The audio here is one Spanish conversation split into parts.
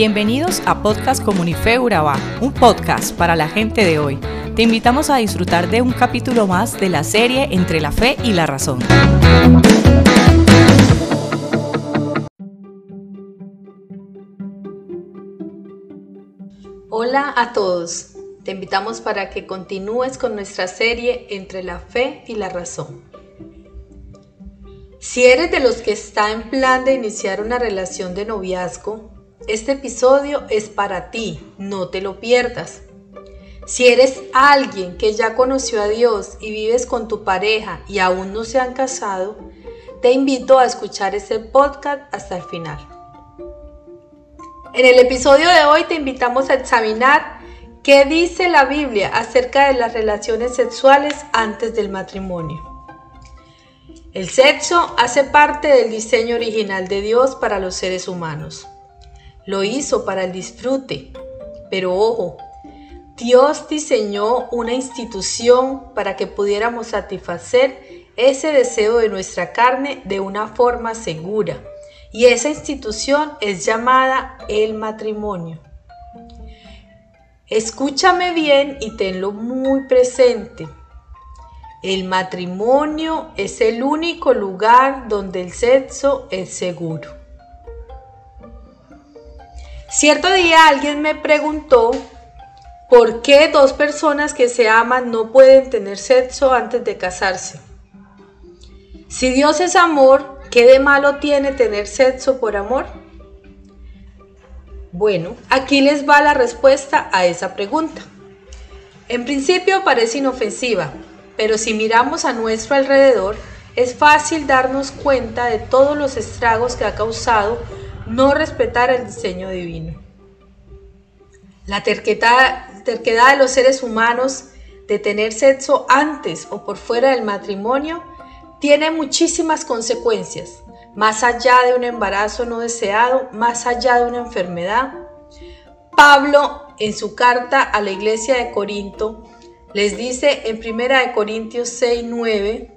Bienvenidos a Podcast Comunife Urabá, un podcast para la gente de hoy. Te invitamos a disfrutar de un capítulo más de la serie Entre la Fe y la Razón. Hola a todos, te invitamos para que continúes con nuestra serie Entre la Fe y la Razón. Si eres de los que está en plan de iniciar una relación de noviazgo, este episodio es para ti, no te lo pierdas. Si eres alguien que ya conoció a Dios y vives con tu pareja y aún no se han casado, te invito a escuchar este podcast hasta el final. En el episodio de hoy te invitamos a examinar qué dice la Biblia acerca de las relaciones sexuales antes del matrimonio. El sexo hace parte del diseño original de Dios para los seres humanos. Lo hizo para el disfrute. Pero ojo, Dios diseñó una institución para que pudiéramos satisfacer ese deseo de nuestra carne de una forma segura. Y esa institución es llamada el matrimonio. Escúchame bien y tenlo muy presente. El matrimonio es el único lugar donde el sexo es seguro. Cierto día alguien me preguntó por qué dos personas que se aman no pueden tener sexo antes de casarse. Si Dios es amor, ¿qué de malo tiene tener sexo por amor? Bueno, aquí les va la respuesta a esa pregunta. En principio parece inofensiva, pero si miramos a nuestro alrededor, es fácil darnos cuenta de todos los estragos que ha causado no respetar el diseño divino. La terquedad, de los seres humanos de tener sexo antes o por fuera del matrimonio tiene muchísimas consecuencias, más allá de un embarazo no deseado, más allá de una enfermedad. Pablo, en su carta a la iglesia de Corinto, les dice en 1 Corintios 6, 9,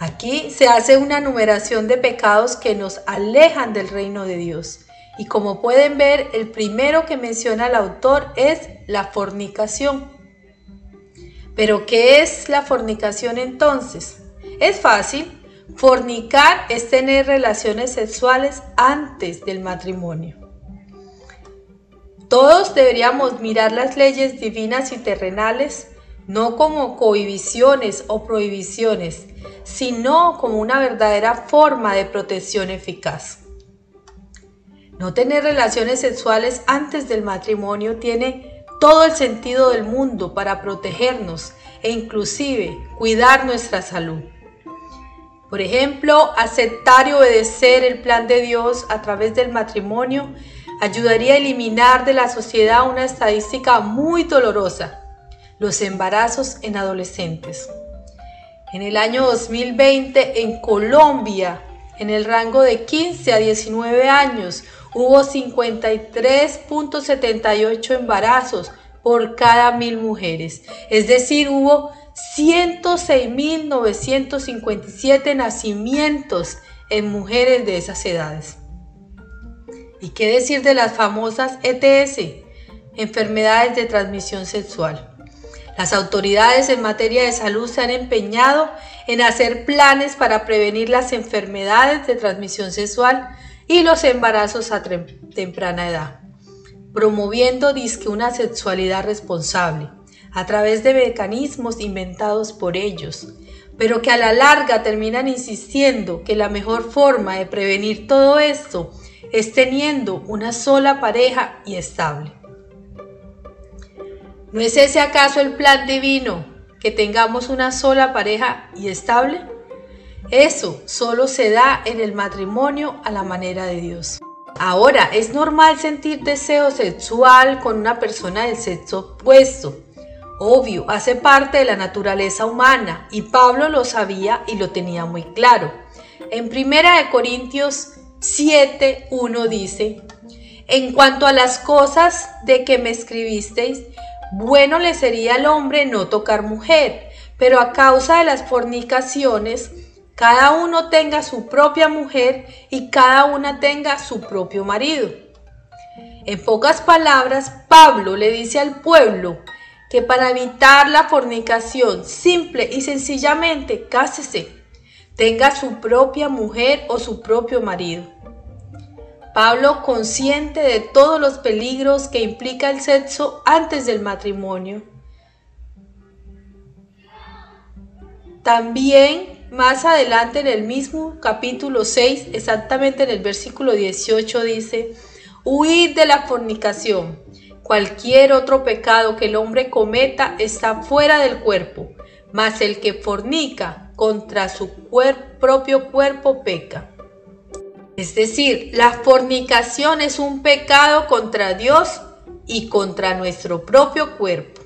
Aquí se hace una numeración de pecados que nos alejan del reino de Dios. Y como pueden ver, el primero que menciona el autor es la fornicación. Pero ¿qué es la fornicación entonces? Es fácil. Fornicar es tener relaciones sexuales antes del matrimonio. Todos deberíamos mirar las leyes divinas y terrenales no como cohibiciones o prohibiciones, sino como una verdadera forma de protección eficaz. No tener relaciones sexuales antes del matrimonio tiene todo el sentido del mundo para protegernos e inclusive cuidar nuestra salud. Por ejemplo, aceptar y obedecer el plan de Dios a través del matrimonio ayudaría a eliminar de la sociedad una estadística muy dolorosa los embarazos en adolescentes. En el año 2020 en Colombia, en el rango de 15 a 19 años, hubo 53.78 embarazos por cada mil mujeres. Es decir, hubo 106.957 nacimientos en mujeres de esas edades. ¿Y qué decir de las famosas ETS, enfermedades de transmisión sexual? Las autoridades en materia de salud se han empeñado en hacer planes para prevenir las enfermedades de transmisión sexual y los embarazos a temprana edad, promoviendo disque una sexualidad responsable a través de mecanismos inventados por ellos, pero que a la larga terminan insistiendo que la mejor forma de prevenir todo esto es teniendo una sola pareja y estable. ¿No es ese acaso el plan divino, que tengamos una sola pareja y estable? Eso solo se da en el matrimonio a la manera de Dios. Ahora, es normal sentir deseo sexual con una persona del sexo opuesto. Obvio, hace parte de la naturaleza humana y Pablo lo sabía y lo tenía muy claro. En 1 Corintios 7, 1 dice, en cuanto a las cosas de que me escribisteis, bueno le sería al hombre no tocar mujer, pero a causa de las fornicaciones, cada uno tenga su propia mujer y cada una tenga su propio marido. En pocas palabras, Pablo le dice al pueblo que para evitar la fornicación, simple y sencillamente, cásese, tenga su propia mujer o su propio marido. Pablo, consciente de todos los peligros que implica el sexo antes del matrimonio, también más adelante en el mismo capítulo 6, exactamente en el versículo 18 dice, huid de la fornicación. Cualquier otro pecado que el hombre cometa está fuera del cuerpo, mas el que fornica contra su propio cuerpo peca. Es decir, la fornicación es un pecado contra Dios y contra nuestro propio cuerpo.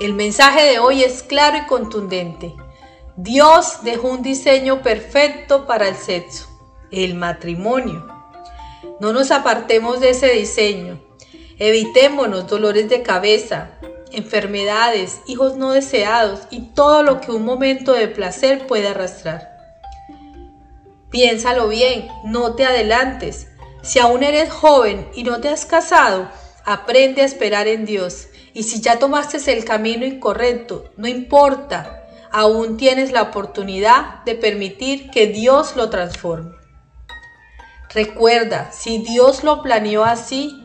El mensaje de hoy es claro y contundente. Dios dejó un diseño perfecto para el sexo, el matrimonio. No nos apartemos de ese diseño. Evitémonos dolores de cabeza, enfermedades, hijos no deseados y todo lo que un momento de placer puede arrastrar. Piénsalo bien, no te adelantes. Si aún eres joven y no te has casado, aprende a esperar en Dios. Y si ya tomaste el camino incorrecto, no importa, aún tienes la oportunidad de permitir que Dios lo transforme. Recuerda, si Dios lo planeó así,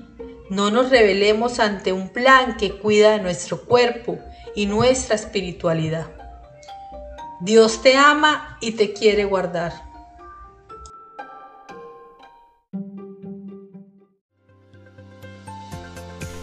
no nos rebelemos ante un plan que cuida de nuestro cuerpo y nuestra espiritualidad. Dios te ama y te quiere guardar.